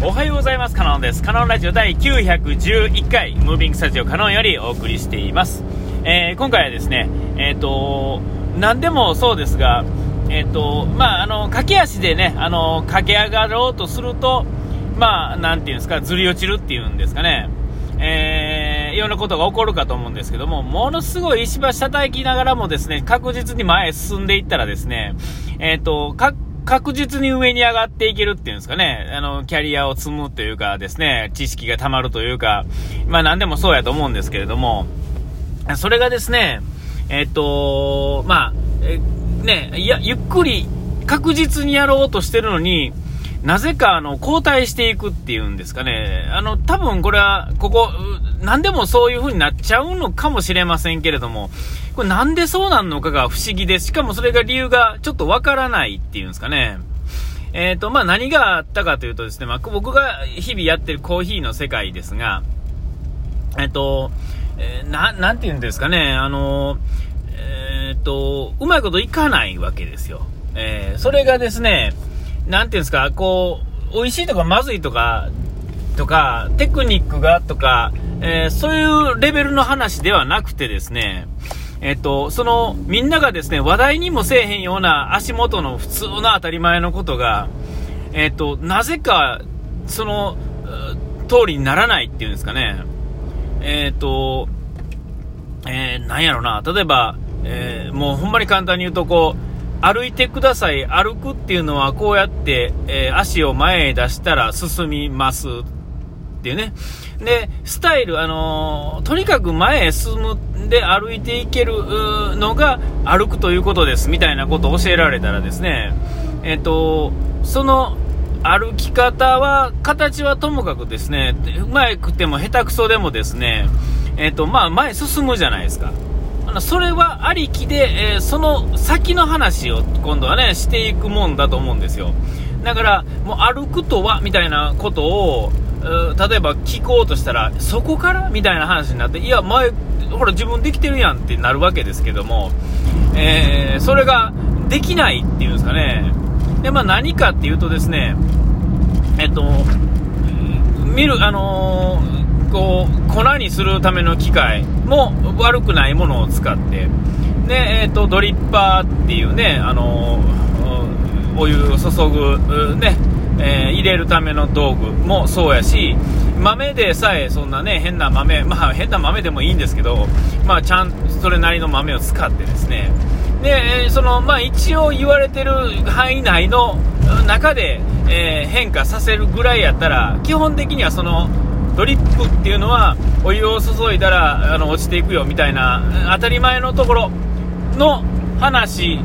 おはようございます。カノンです。カノンラジオ第911回、ムービングスタジオカノンよりお送りしています。えー、今回はですね、えっ、ー、と、何でもそうですが、えっ、ー、と、まあ、あの、駆け足でね、あの、駆け上がろうとすると、まあ、なんていうんですか、ずり落ちるっていうんですかね。えー、いろんなことが起こるかと思うんですけども、ものすごい石橋叩きながらもですね、確実に前へ進んでいったらですね、えっ、と、確実に上に上がっていけるっていうんですかね、あの、キャリアを積むというかですね、知識が溜まるというか、まあ何でもそうやと思うんですけれども、それがですね、えっと、まあ、えね、いや、ゆっくり確実にやろうとしてるのに、なぜか、あの、交代していくっていうんですかね。あの、多分これは、ここ、何でもそういう風になっちゃうのかもしれませんけれども、これなんでそうなんのかが不思議で、しかもそれが理由がちょっとわからないっていうんですかね。えっ、ー、と、まあ、何があったかというとですね、まあ、僕が日々やってるコーヒーの世界ですが、えっ、ー、と、えー、な、なんて言うんですかね、あの、えっ、と、うまいこといかないわけですよ。えそれがですね、なんていうんですか、こう、美味しいとかまずいとか、とか、テクニックがとか、えー、そういうレベルの話ではなくてですね、えっと、その、みんながですね、話題にもせえへんような足元の普通の当たり前のことが、えっと、なぜか、その、通りにならないっていうんですかね。えっと、えー、なんやろな、例えば、えー、もうほんまに簡単に言うと、こう、歩いてください。歩くっていうのはこうやって、えー、足を前へ出したら進みますっていうね。で、スタイル、あのー、とにかく前へ進むで歩いていけるのが歩くということですみたいなことを教えられたらですね、えっ、と、その歩き方は、形はともかくですね、うまくても下手くそでもですね、えっ、と、まあ、前進むじゃないですか。それはありきで、えー、その先の話を今度はね、していくもんだと思うんですよ。だから、もう歩くとは、みたいなことを、例えば聞こうとしたら、そこから？みたいな話になって、いや、前、ほら、自分できてるやんってなるわけですけども、えー、それができないっていうんですかね。で、まあ何かっていうとですね、えっと、見る、あのー、こう、粉にするための機械も悪くないものを使って、で、えっと、ドリッパーっていうね、あのー、お湯を注ぐ、ね、えー、入れるための道具もそうやし、豆でさえそんなね、変な豆、まあ変な豆でもいいんですけど、まあちゃん、それなりの豆を使ってですね、で、その、まあ一応言われてる範囲内の中で、えー、変化させるぐらいやったら、基本的にはその、ドリップっていうのは、お湯を注いだら、あの、落ちていくよみたいな、当たり前のところの話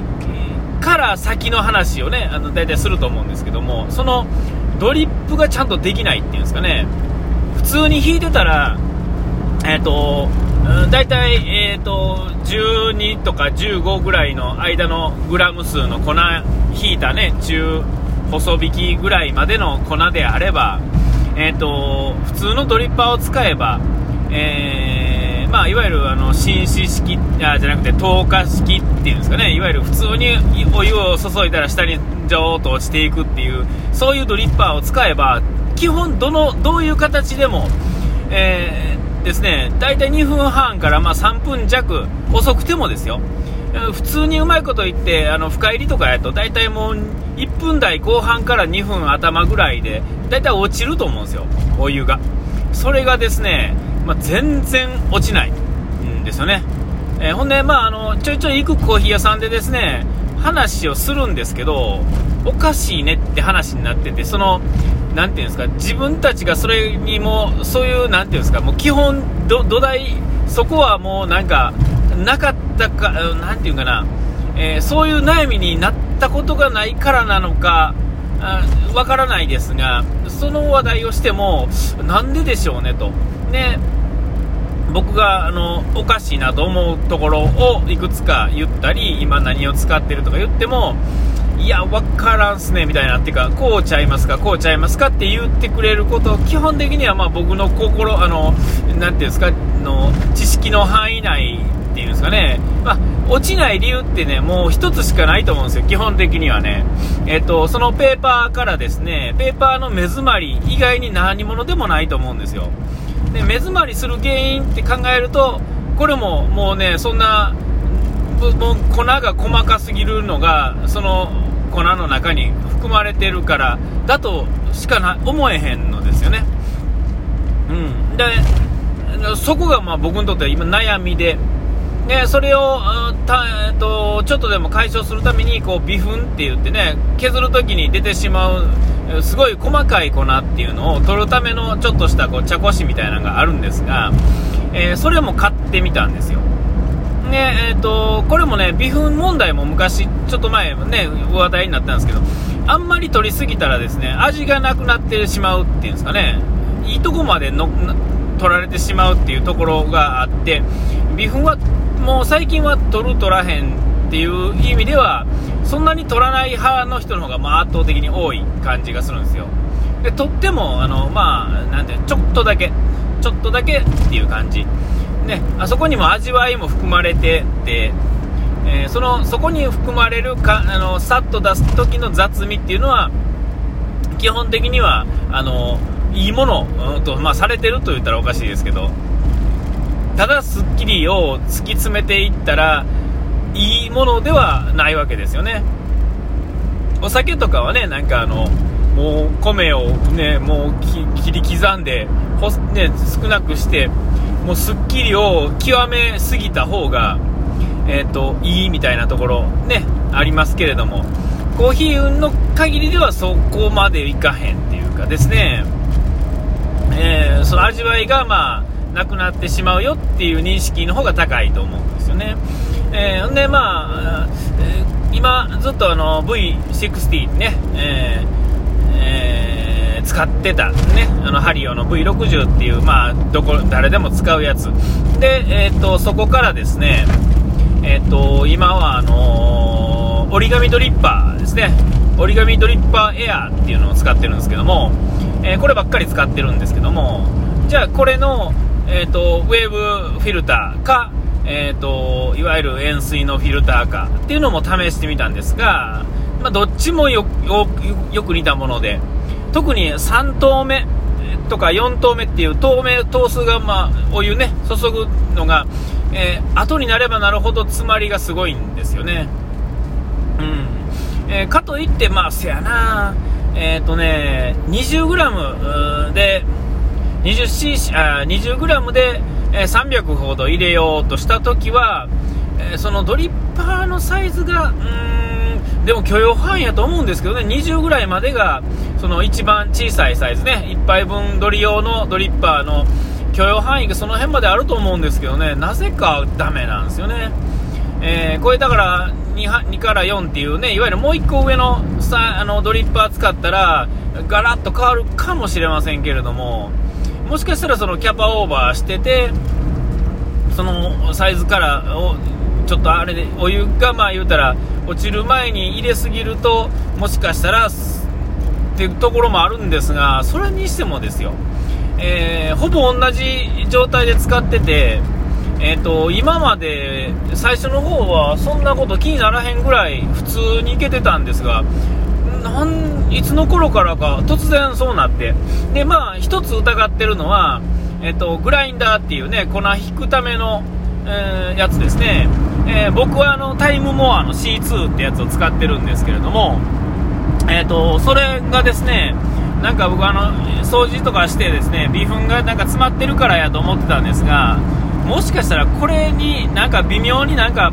から先の話をね、あの大体すると思うんですけども、そのドリップがちゃんとできないっていうんですかね、普通に引いてたら、えっ、ー、と、大体、え、ー、と、12とか15ぐらいの間のグラム数の粉引いたね、中細引きぐらいまでの粉であれば、えっ、ー、と、普通のドリッパーを使えば、えーまあ、いわゆるあの紳士式あじゃなくて透過式っていうんですかね。いわゆる普通にお湯を注いだら下にジョーっと落ちていくっていうそういうドリッパーを使えば基本どのどういう形でも、えー、ですね。大体2分半からま3分弱遅くてもですよ。普通にうまいこと言ってあの深入りとかやと大体もう1分台後半から2分頭ぐらいで大体落ちると思うんですよ。お湯が。それがですねまあ、全然落ちないんですよね。えー、ほんで、まあ、あの、ちょいちょい行くコーヒー屋さんでですね、話をするんですけど、おかしいねって話になってて、その、なんていうんですか、自分たちがそれにも、そういう、なんていうんですか、もう基本、土台、そこはもうなんか、なかったか、なていうかな、えー、そういう悩みになったことがないからなのか、わからないですが、その話題をしても、なんででしょうねと。ね、僕があのおかしいなと思うところをいくつか言ったり今何を使ってるとか言ってもいや、分からんすねみたいなっていうかこうちゃいますか、こうちゃいますかって言ってくれること基本的にはまあ僕の心、あのなていうんですかの知識の範囲内っていうんですかかね、まあ、落ちない理由ってね、もう1つしかないと思うんですよ、基本的にはね。えっと、そのペーパーからですね、ペーパーの目詰まり以外に何者でもないと思うんですよ。で、目詰まりする原因って考えると、これももうね、そんな、もう粉が細かすぎるのが、その粉の中に含まれてるからだとしかな思えへんのですよね。うん、でそこがまあ僕にとっては今悩みで、でそれをた、えっと、ちょっとでも解消するためにこう微粉って言ってね削るときに出てしまうすごい細かい粉っていうのを取るためのちょっとしたこう茶こしみたいなのがあるんですが、えー、それも買ってみたんですよ。ねえーと、これもね、微粉問題も昔、ちょっと前、ね、話題になったんですけど、あんまり取りすぎたらですね味がなくなってしまうっていうんですかね、いいとこまでの取られてしまうっていうところがあって、微粉はもう最近は取る、取らへんっていう意味では、そんなに取らない派の人の方がまあ圧倒的に多い感じがするんですよ。で取ってもあの、まあ、なんてちょっとだけ、ちょっとだけっていう感じ。ね、あそこにも味わいも含まれてて、えー、そのそこに含まれるかあのさっと出す時の雑味っていうのは基本的にはあのいいもの、うんとまあ、されてると言ったらおかしいですけどただスッキリを突き詰めていったらいいものではないわけですよね。お酒とかはねなんかあのもう米をねもう切り刻んでほ、ね、少なくしてもうスッキリを極めすぎた方が、えーと、いいみたいなところねありますけれども。コーヒー運の限りではそこまでいかへんっていうかですね、えー、その味わいがまあなくなってしまうよっていう認識の方が高いと思うんですよね。えー、でまあ、えー、今ずっとあの V60 ね、えーえー使ってた、ね、あのハリオの V60 っていう、まあ、どこ誰でも使うやつ。で、えーと、そこからですね、えーと、今はあのー、折り紙ドリッパーですね。折り紙ドリッパーエアーっていうのを使ってるんですけども、えー、こればっかり使ってるんですけどもじゃあこれの、えーと、ウェーブフィルターか、えー、といわゆる塩水のフィルターかっていうのも試してみたんですが、まあ、どっちもよく似たもので特に3投目とか4投目っていう投目投数が、まあ、お湯ね注ぐのが、えー、後になればなるほど詰まりがすごいんですよね。うんえー、かといって、まあ、せやな、えっ、ー、とね、20g で、20cc、あ 20g で、え300ほど入れようとしたときは、えそのドリッパーのサイズが、うーん、でも許容範囲やと思うんですけどね、20ぐらいまでが、その一番小さいサイズね、1杯分ドリ用のドリッパーの許容範囲がその辺まであると思うんですけどね、なぜかダメなんですよね。えー、これだから 2, 2から4っていうね、いわゆるもう1個上のさあのドリッパー使ったら、ガラッと変わるかもしれませんけれども、もしかしたらそのキャパオーバーしてて、そのサイズからをちょっとあれでお湯がまあ言うたら落ちる前に入れすぎるともしかしたらっていうところもあるんですが、それにしてもですよ、えー、ほぼ同じ状態で使ってて、えーと、今まで最初の方はそんなこと気にならへんぐらい普通にいけてたんですが、なんいつの頃からか突然そうなって、でまあ、一つ疑ってるのは、えーと、グラインダーっていうね粉引くための、えー、やつですね、えー、僕はあのタイムモアの C2 ってやつを使ってるんですけれども、えーと、それがですねなんか僕あの掃除とかしてですね微粉がなんか詰まってるからやと思ってたんですがもしかしたらこれになんか微妙になんか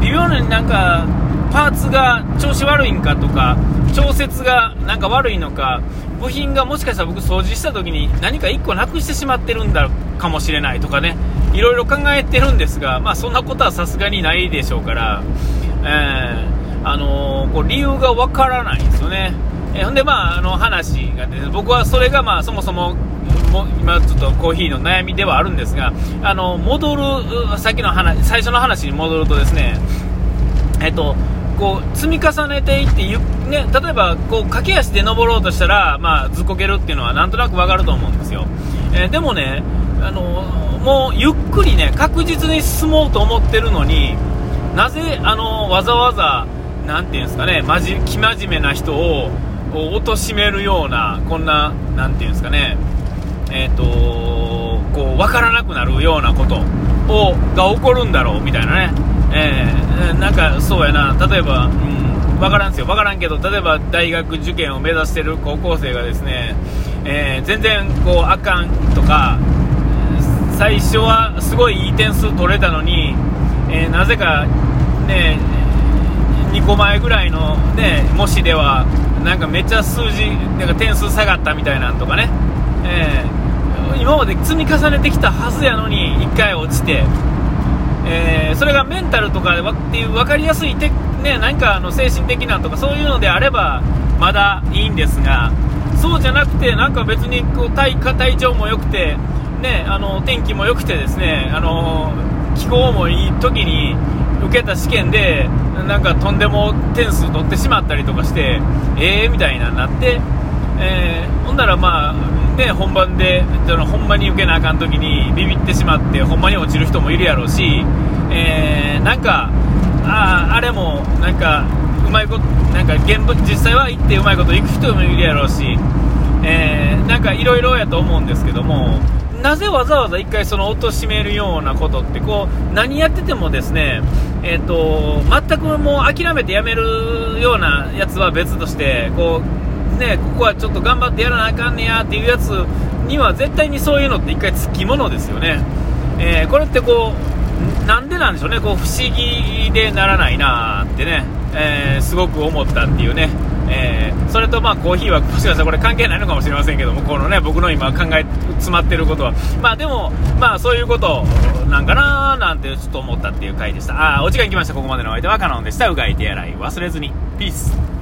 微妙になんかパーツが調子悪いんかとか調節がなんか悪いのか部品がもしかしたら僕掃除した時に何か1個なくしてしまってるんだかもしれないとかねいろいろ考えてるんですがまあそんなことはさすがにないでしょうから、えーあのー、こう理由がわからないんですよね。えー、ほんで、まあ、あの話がね、僕はそれが、まあ、そもそも、も今ちょっとコーヒーの悩みではあるんですが、あの、戻る、さっきの話、最初の話に戻るとですね、えっと、こう積み重ねていってゆ、ね、例えばこう駆け足で登ろうとしたら、まあ、ずっこけるっていうのはなんとなくわかると思うんですよ、えー、でもねあのもうゆっくりね確実に進もうと思ってるのになぜあのわざわざなんていうんですかねまじ生真面目な人を貶めるようなこんななんていうんですかねえっ、ー、とこう分からなくなるようなことをが起こるんだろうみたいなね、えー、なんかそうやな。例えば、うん分からんすよ、分からんけど、例えば大学受験を目指してる高校生がですね、えー、全然こうあかんとか、最初はすごいいい点数取れたのに、えー、なぜかね、2個前ぐらいの、ね、模試では、なんかめっちゃ数字、なんか点数下がったみたいなんとかね、えー、今まで積み重ねてきたはずやのに、1回落ちて、えー、それがメンタルとかっていう分かりやすいて、ね、何かあの精神的なとかそういうのであればまだいいんですがそうじゃなくてなんか別にこう体体調も良くて、ね、あの天気も良くてですねあの気候もいい時に受けた試験でなんかとんでも点数取ってしまったりとかしてええー、みたいななって、えー、ほんならまあね、本番で、ほんまに受けなあかん時にビビってしまって、ほんまに落ちる人もいるやろうし、えー、なんか、ああれも、なんか、うまいこと、なんか現、実際は行ってうまいこと行く人もいるやろうし、えー、なんかいろいろやと思うんですけども、なぜわざわざ1回その貶めるようなことってこう何やっててもですね、えーと、全くもう諦めてやめるようなやつは別としてこうね、ここはちょっと頑張ってやらなあかんねやっていうやつには絶対にそういうのって一回つきものですよね、えー、これってこうなんでなんでしょうね。こう不思議でならないなってね、えー、すごく思ったっていうね、えー、それとまあコーヒーはもしかしたらこれ関係ないのかもしれませんけどもこのね僕の今考え詰まってることは。まあでもまあそういうことなんかななんてちょっと思ったっていう回でした。あお時間来ました。ここまでのお相手はカノンでした。うがい手洗い忘れずに。ピース